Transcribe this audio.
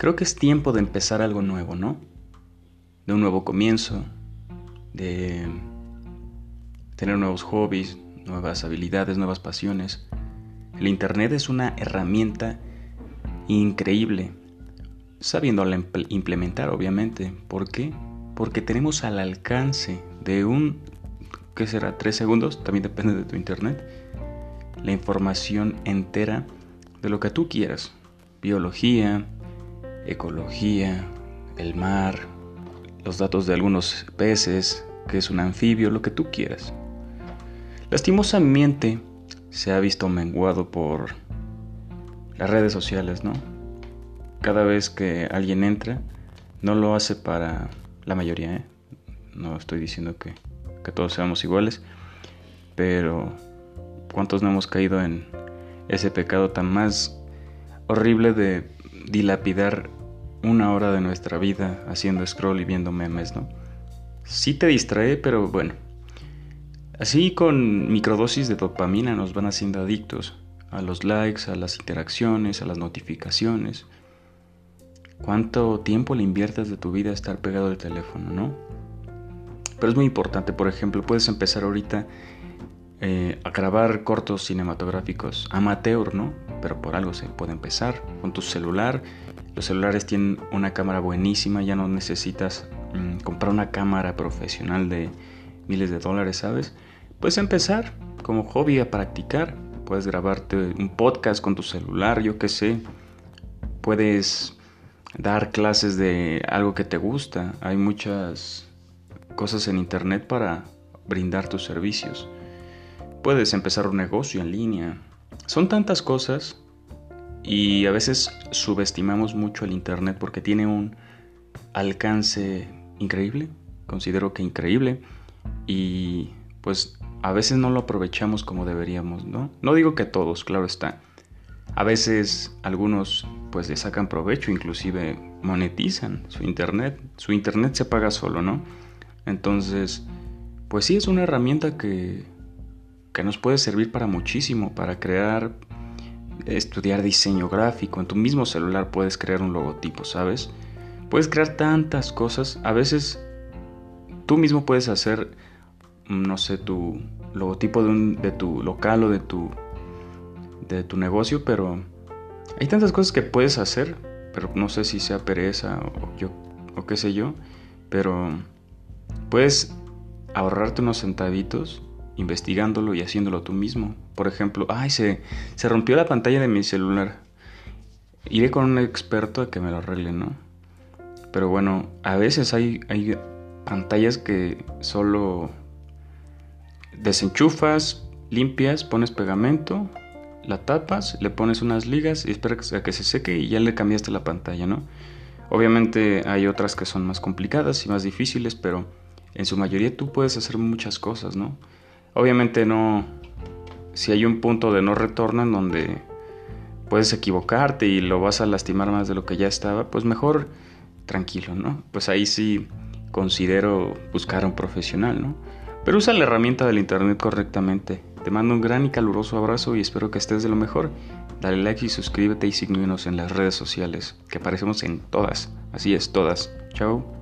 creo que es tiempo de empezar algo nuevo, ¿no? De un nuevo comienzo, de tener nuevos hobbies, nuevas habilidades, nuevas pasiones. El Internet es una herramienta increíble, sabiéndola implementar, obviamente. ¿Por qué? Porque tenemos al alcance de un, ¿qué será? ¿Tres segundos? También depende de tu Internet. La información entera de lo que tú quieras. Biología, ecología, el mar, los datos de algunos peces, que es un anfibio, lo que tú quieras. Lastimosamente se ha visto menguado por las redes sociales, ¿no? Cada vez que alguien entra, no lo hace para la mayoría, ¿eh? No estoy diciendo que, que todos seamos iguales, pero ¿cuántos no hemos caído en ese pecado tan más horrible de dilapidar una hora de nuestra vida haciendo scroll y viendo memes, ¿no? Sí te distrae, pero bueno. Así con microdosis de dopamina nos van haciendo adictos a los likes, a las interacciones, a las notificaciones. ¿Cuánto tiempo le inviertes de tu vida a estar pegado al teléfono, no? Pero es muy importante, por ejemplo, puedes empezar ahorita eh, a grabar cortos cinematográficos amateur, ¿no? Pero por algo se puede empezar con tu celular. Los celulares tienen una cámara buenísima, ya no necesitas mm, comprar una cámara profesional de miles de dólares, ¿sabes? Puedes empezar como hobby a practicar. Puedes grabarte un podcast con tu celular, yo qué sé. Puedes dar clases de algo que te gusta. Hay muchas cosas en internet para brindar tus servicios. Puedes empezar un negocio en línea. Son tantas cosas y a veces subestimamos mucho el Internet porque tiene un alcance increíble, considero que increíble, y pues a veces no lo aprovechamos como deberíamos, ¿no? No digo que todos, claro está. A veces algunos pues le sacan provecho, inclusive monetizan su Internet. Su Internet se paga solo, ¿no? Entonces, pues sí es una herramienta que que nos puede servir para muchísimo, para crear, estudiar diseño gráfico. En tu mismo celular puedes crear un logotipo, ¿sabes? Puedes crear tantas cosas. A veces tú mismo puedes hacer, no sé, tu logotipo de, un, de tu local o de tu, de tu negocio, pero hay tantas cosas que puedes hacer, pero no sé si sea pereza o, yo, o qué sé yo, pero puedes ahorrarte unos centavitos investigándolo y haciéndolo tú mismo. Por ejemplo, ay, se, se rompió la pantalla de mi celular. Iré con un experto a que me lo arregle, ¿no? Pero bueno, a veces hay, hay pantallas que solo desenchufas, limpias, pones pegamento, la tapas, le pones unas ligas y esperas a que se seque y ya le cambiaste la pantalla, ¿no? Obviamente hay otras que son más complicadas y más difíciles, pero en su mayoría tú puedes hacer muchas cosas, ¿no? Obviamente no, si hay un punto de no retorno en donde puedes equivocarte y lo vas a lastimar más de lo que ya estaba, pues mejor tranquilo, ¿no? Pues ahí sí considero buscar a un profesional, ¿no? Pero usa la herramienta del internet correctamente. Te mando un gran y caluroso abrazo y espero que estés de lo mejor. Dale like y suscríbete y síguenos en las redes sociales, que aparecemos en todas. Así es, todas. Chao.